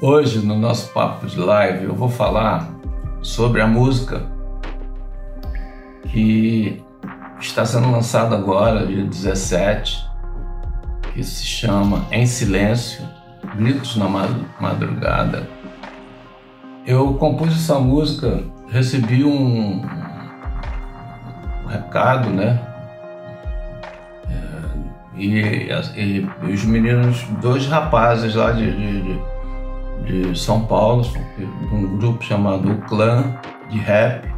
Hoje, no nosso papo de live, eu vou falar sobre a música que está sendo lançada agora, dia 17, que se chama Em Silêncio, Gritos na Madrugada. Eu compus essa música, recebi um, recado, né? É, e, e, e, os meninos, dois rapazes lá de, de, de São Paulo, um grupo chamado Clã de Rap,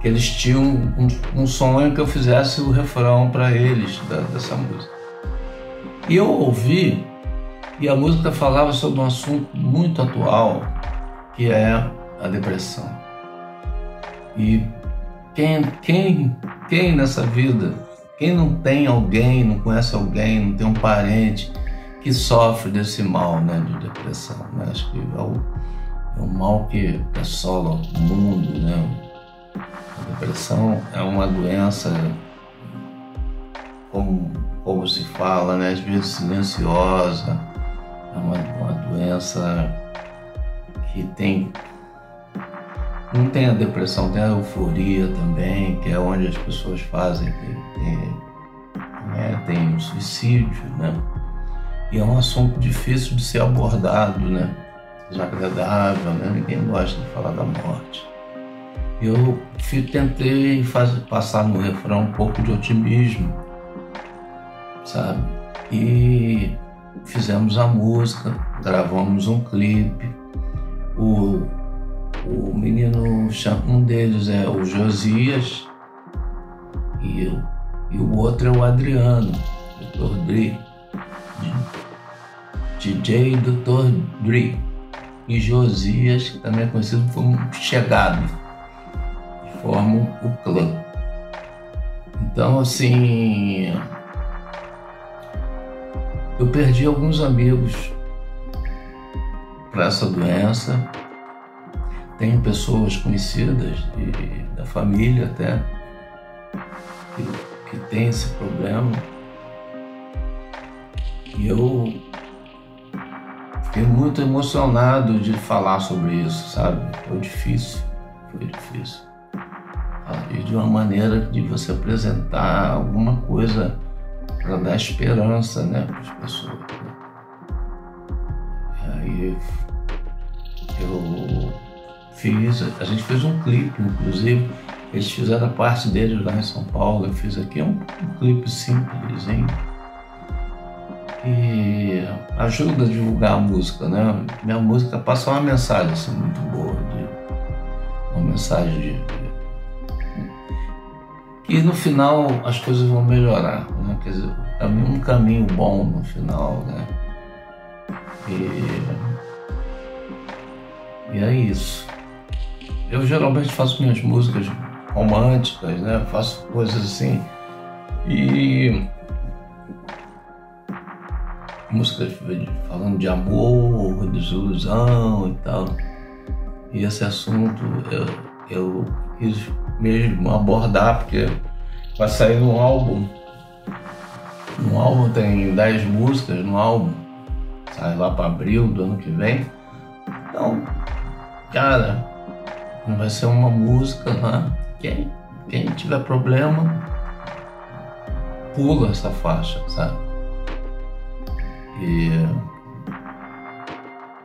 que eles tinham um, um sonho que eu fizesse o refrão para eles da, dessa música. E eu ouvi, e a música falava sobre um assunto muito atual, que é a depressão. E quem, quem, quem nessa vida, quem não tem alguém, não conhece alguém, não tem um parente que sofre desse mal né, de depressão? Né? Acho que é o, é o mal que assola o mundo. Né? A depressão é uma doença, como como se fala, né? às vezes silenciosa, é uma, uma doença que tem. Não tem a depressão, tem a euforia também, que é onde as pessoas fazem, tem, né? tem o suicídio, né? E é um assunto difícil de ser abordado, né? Desagradável, né? Ninguém gosta de falar da morte. Eu tentei fazer, passar no refrão um pouco de otimismo, sabe? E fizemos a música, gravamos um clipe. O, o menino, um deles é o Josias e, e o outro é o Adriano, Dr. Dre, DJ Dr. Dre. E Josias, que também é conhecido como Chegado, formam o clã. Então, assim, eu perdi alguns amigos para essa doença. Tenho pessoas conhecidas de, da família até que, que tem esse problema. E eu fiquei muito emocionado de falar sobre isso, sabe? Foi difícil, foi difícil. E de uma maneira de você apresentar alguma coisa para dar esperança né, para as pessoas. Né? Aí eu fiz, a gente fez um clipe, inclusive, eles fizeram a parte deles lá em São Paulo, eu fiz aqui um, um clipe simplesinho. E ajuda a divulgar a música, né? Minha música passa uma mensagem assim, muito boa, de, uma mensagem de, e no final as coisas vão melhorar, né? Quer dizer, um caminho bom no final, né? E, e é isso. Eu geralmente faço minhas músicas românticas, né? Faço coisas assim e músicas falando de amor, desilusão e tal. E esse assunto eu, eu quis mesmo abordar, porque vai sair um álbum. Um álbum tem 10 músicas no álbum, sai lá para abril do ano que vem. Então, cara, não vai ser uma música, né? Quem, quem tiver problema, pula essa faixa, sabe? E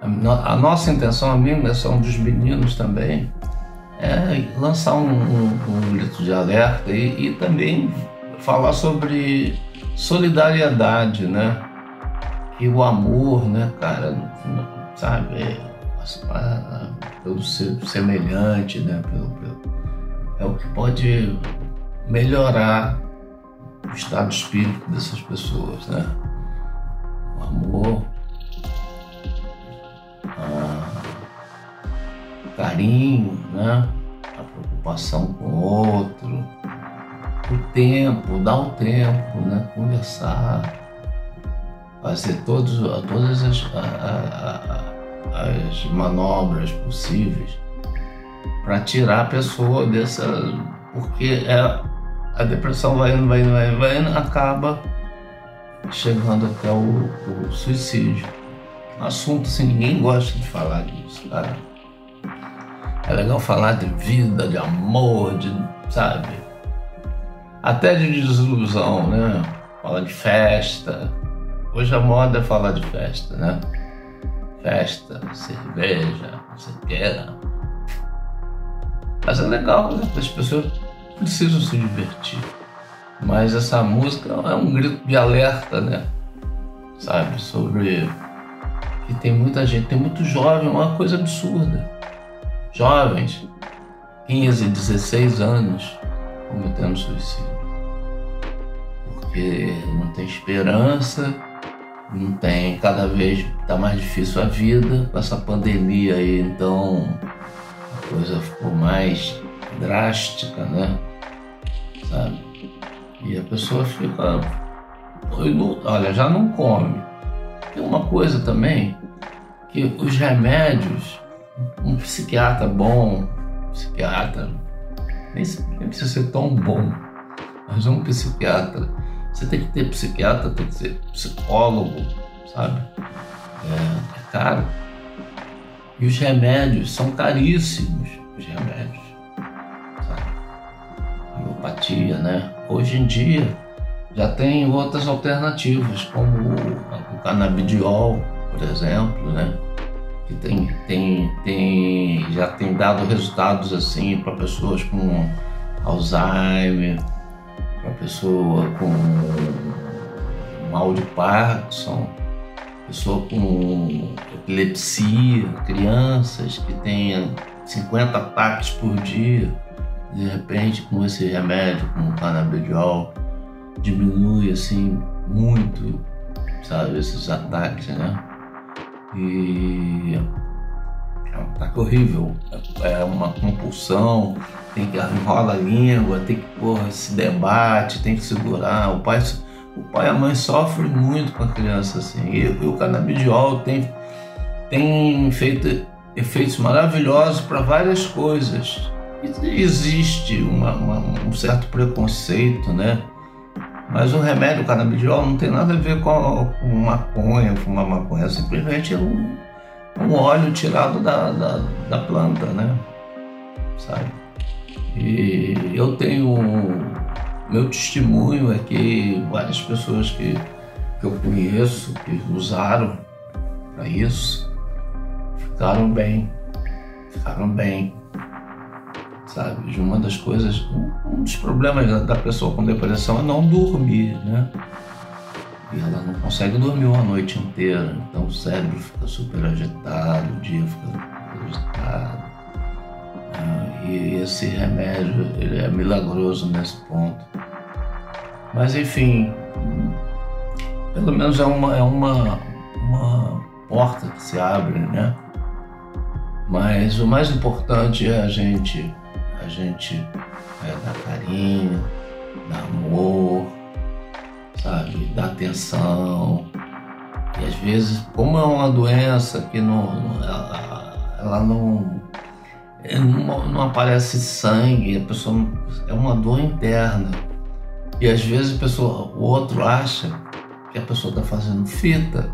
a, nossa intenção, a minha intenção dos meninos também, é lançar um, um, um grito de alerta e, e, também falar sobre solidariedade, né? E o amor, né, cara, sabe, é, pelo semelhante, né? Pelo, pelo, é o que pode melhorar o estado de espírito dessas pessoas, né? O amor, carinho, né? a preocupação com o outro, o tempo, dar o tempo, né? conversar. fazer todos, todas as, a, a, as manobras possíveis para tirar a pessoa dessa. Porque é, a depressão vai indo, vai indo, vai indo, vai indo, acaba chegando até o, o suicídio. Assunto assim, ninguém gosta de falar disso, cara. É legal falar de vida, de amor, de, sabe? Até de desilusão, né? Falar de festa. Hoje a moda é falar de festa, né? Festa, cerveja, não sei o que. Mas é legal, né? As pessoas precisam se divertir. Mas essa música é um grito de alerta, né? Sabe? Sobre que tem muita gente, tem muito jovem, é uma coisa absurda. Jovens, 15, 16 anos, cometendo suicídio. Porque não tem esperança, não tem, cada vez está mais difícil a vida, com essa pandemia aí, então a coisa ficou mais drástica, né? Sabe? E a pessoa fica. Olha, já não come. Tem uma coisa também que os remédios, psiquiatra bom, psiquiatra, nem, nem precisa ser tão bom, mas um psiquiatra. Você tem que ter psiquiatra, tem que ser psicólogo, sabe? É, é caro. E os remédios são caríssimos, os remédios. Sabe? Homeopatia, né? Hoje em dia já tem outras alternativas, como o, o canabidiol, por exemplo, né? Que tem, tem, tem, já tem dado resultados assim para pessoas com Alzheimer, para pessoa com mal de Parkinson, pessoa com epilepsia, crianças que tenham 50 ataques por dia, de repente com esse remédio, com o canabidiol, diminui assim muito, sabe, esses ataques, né? E é um ataque horrível, é uma compulsão, tem que enrola a língua, tem que porra, se debate, tem que segurar. O pai, o pai e a mãe sofrem muito com a criança assim. E, e o canabidiol tem, tem feito efeitos maravilhosos para várias coisas. E existe uma, uma, um certo preconceito, né? Mas o remédio, o canabidiol, não tem nada a ver com, com maconha, fumar maconha, é simplesmente um, um óleo tirado da, da, da planta, né? Sabe? E eu tenho. Meu testemunho é que várias pessoas que, que eu conheço, que usaram para isso, ficaram bem. Ficaram bem sabe? Uma das coisas, um dos problemas da, pessoa com depressão é não dormir, né? E ela não consegue dormir uma noite inteira, então o cérebro fica super agitado, o dia fica agitado. Ah, e esse remédio ele é milagroso nesse ponto. Mas enfim, pelo menos é uma, é uma, uma porta que se abre, né? Mas o mais importante é a gente a gente é, dá carinho, dá amor, sabe, dá atenção. E às vezes, como é uma doença que não, ela, ela não, não, não aparece sangue, a pessoa é uma dor interna. E às vezes a pessoa, o outro acha que a pessoa está fazendo fita,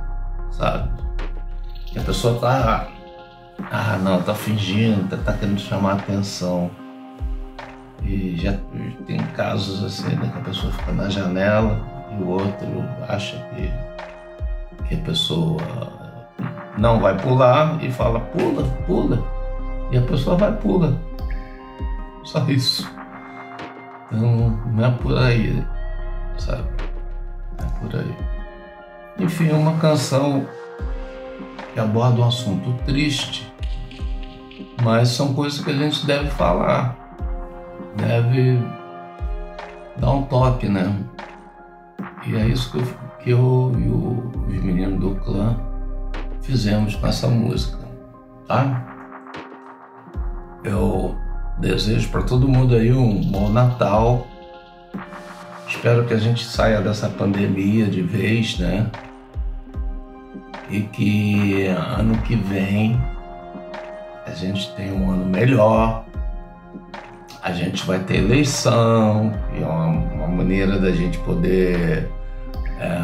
sabe? Que a pessoa está ah, não, tá fingindo, tá, tá querendo chamar atenção. E já tem casos assim, né, que a pessoa fica na janela e o outro acha que, que a pessoa não vai pular e fala pula, pula. E a pessoa vai pula. Só isso. Então não é por aí, sabe? Não é por aí. Enfim, uma canção que aborda um assunto triste, mas são coisas que a gente deve falar deve dar um toque, né? E é isso que eu, que eu e o, os meninos do clã fizemos com essa música, tá? Eu desejo para todo mundo aí um bom Natal. Espero que a gente saia dessa pandemia de vez, né? e que ano que vem a gente tem um ano melhor. A gente vai ter eleição, e é uma, uma maneira da gente poder é,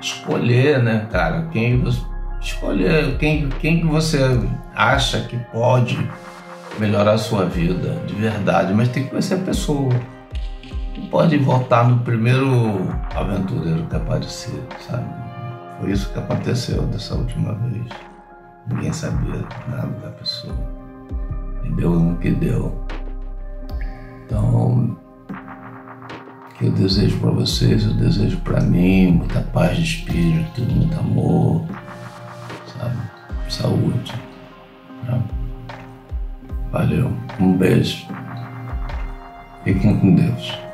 escolher, né, cara? Quem você escolher quem, quem você acha que pode melhorar a sua vida de verdade, mas tem que conhecer a pessoa. Não pode votar no primeiro aventureiro que aparecer, sabe? Foi isso que aconteceu dessa última vez. Ninguém sabia nada da pessoa. E deu no que deu. Então, que eu desejo para vocês, eu desejo para mim muita paz de espírito, muito amor, sabe? Saúde. Né? Valeu. Um beijo. Fiquem com Deus.